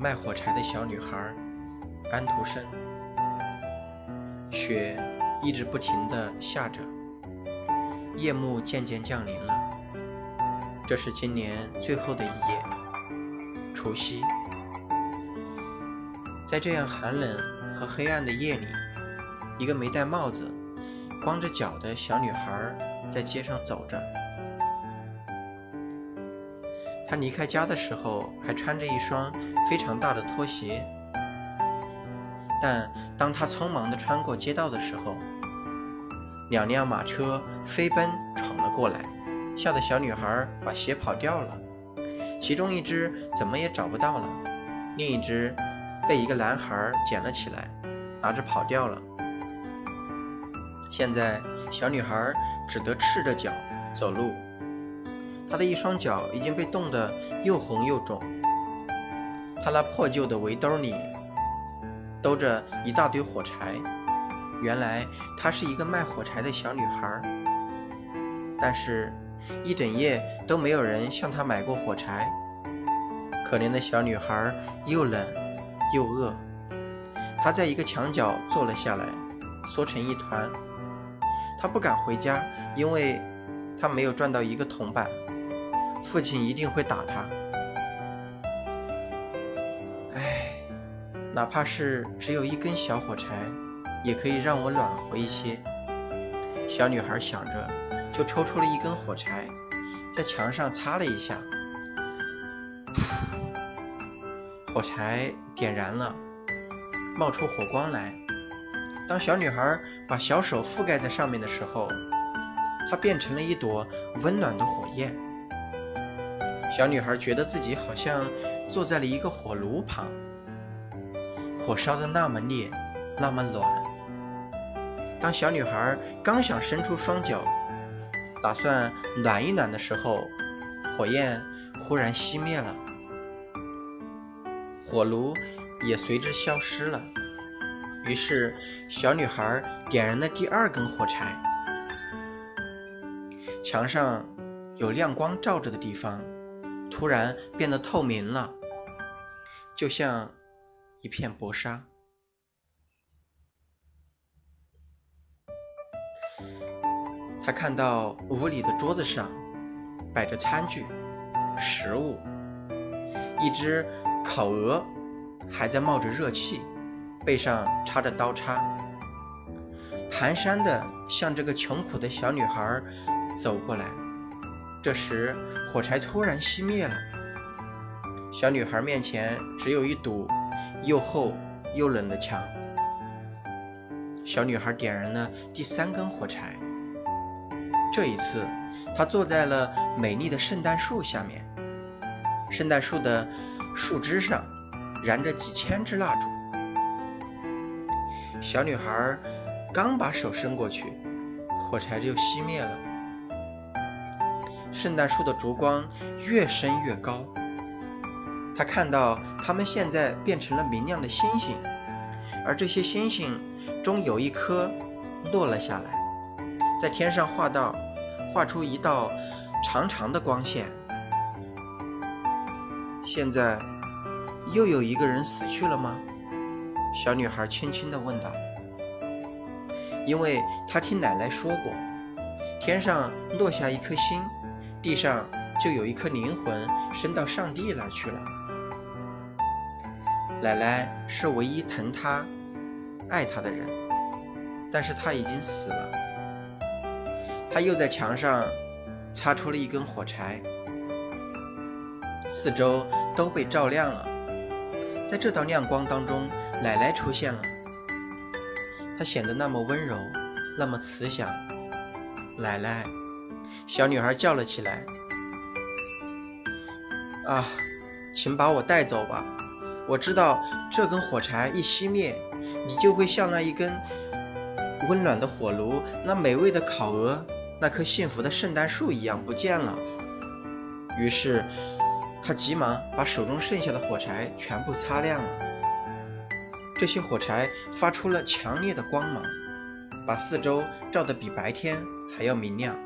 卖火柴的小女孩安徒生。雪一直不停地下着，夜幕渐渐降临了。这是今年最后的一夜，除夕。在这样寒冷和黑暗的夜里，一个没戴帽子、光着脚的小女孩在街上走着。她离开家的时候还穿着一双非常大的拖鞋，但当她匆忙地穿过街道的时候，两辆马车飞奔闯了过来，吓得小女孩把鞋跑掉了。其中一只怎么也找不到了，另一只。被一个男孩捡了起来，拿着跑掉了。现在小女孩只得赤着脚走路，她的一双脚已经被冻得又红又肿。她那破旧的围兜里兜着一大堆火柴，原来她是一个卖火柴的小女孩。但是，一整夜都没有人向她买过火柴。可怜的小女孩又冷。又饿，他在一个墙角坐了下来，缩成一团。他不敢回家，因为他没有赚到一个铜板，父亲一定会打他。唉，哪怕是只有一根小火柴，也可以让我暖和一些。小女孩想着，就抽出了一根火柴，在墙上擦了一下。火柴点燃了，冒出火光来。当小女孩把小手覆盖在上面的时候，它变成了一朵温暖的火焰。小女孩觉得自己好像坐在了一个火炉旁，火烧的那么烈，那么暖。当小女孩刚想伸出双脚，打算暖一暖的时候，火焰忽然熄灭了。火炉也随之消失了。于是，小女孩点燃了第二根火柴。墙上有亮光照着的地方，突然变得透明了，就像一片薄纱。他看到屋里的桌子上摆着餐具、食物，一只。烤鹅还在冒着热气，背上插着刀叉，蹒跚的向这个穷苦的小女孩走过来。这时，火柴突然熄灭了，小女孩面前只有一堵又厚又冷的墙。小女孩点燃了第三根火柴，这一次，她坐在了美丽的圣诞树下面。圣诞树的。树枝上燃着几千支蜡烛，小女孩刚把手伸过去，火柴就熄灭了。圣诞树的烛光越升越高，她看到它们现在变成了明亮的星星，而这些星星中有一颗落了下来，在天上画道画出一道长长的光线。现在又有一个人死去了吗？小女孩轻轻地问道。因为她听奶奶说过，天上落下一颗星，地上就有一颗灵魂升到上帝那儿去了。奶奶是唯一疼她、爱她的人，但是她已经死了。她又在墙上擦出了一根火柴。四周都被照亮了，在这道亮光当中，奶奶出现了。她显得那么温柔，那么慈祥。奶奶，小女孩叫了起来：“啊，请把我带走吧！我知道这根火柴一熄灭，你就会像那一根温暖的火炉、那美味的烤鹅、那棵幸福的圣诞树一样不见了。”于是。他急忙把手中剩下的火柴全部擦亮了，这些火柴发出了强烈的光芒，把四周照得比白天还要明亮。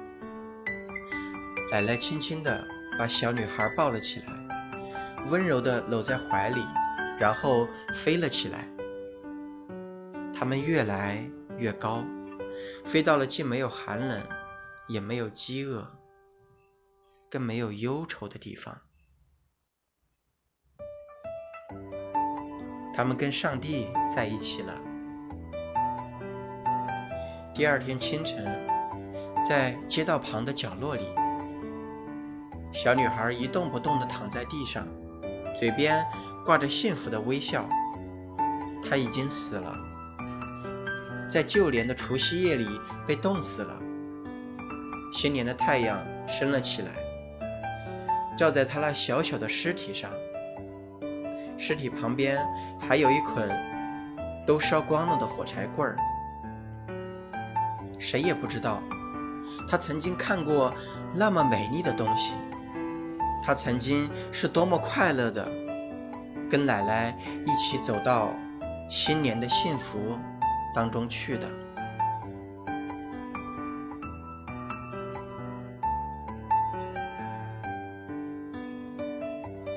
奶奶轻轻地把小女孩抱了起来，温柔地搂在怀里，然后飞了起来。他们越来越高，飞到了既没有寒冷，也没有饥饿，更没有忧愁的地方。他们跟上帝在一起了。第二天清晨，在街道旁的角落里，小女孩一动不动地躺在地上，嘴边挂着幸福的微笑。她已经死了，在旧年的除夕夜里被冻死了。新年的太阳升了起来，照在她那小小的尸体上。尸体旁边还有一捆都烧光了的火柴棍儿。谁也不知道，他曾经看过那么美丽的东西，他曾经是多么快乐的，跟奶奶一起走到新年的幸福当中去的。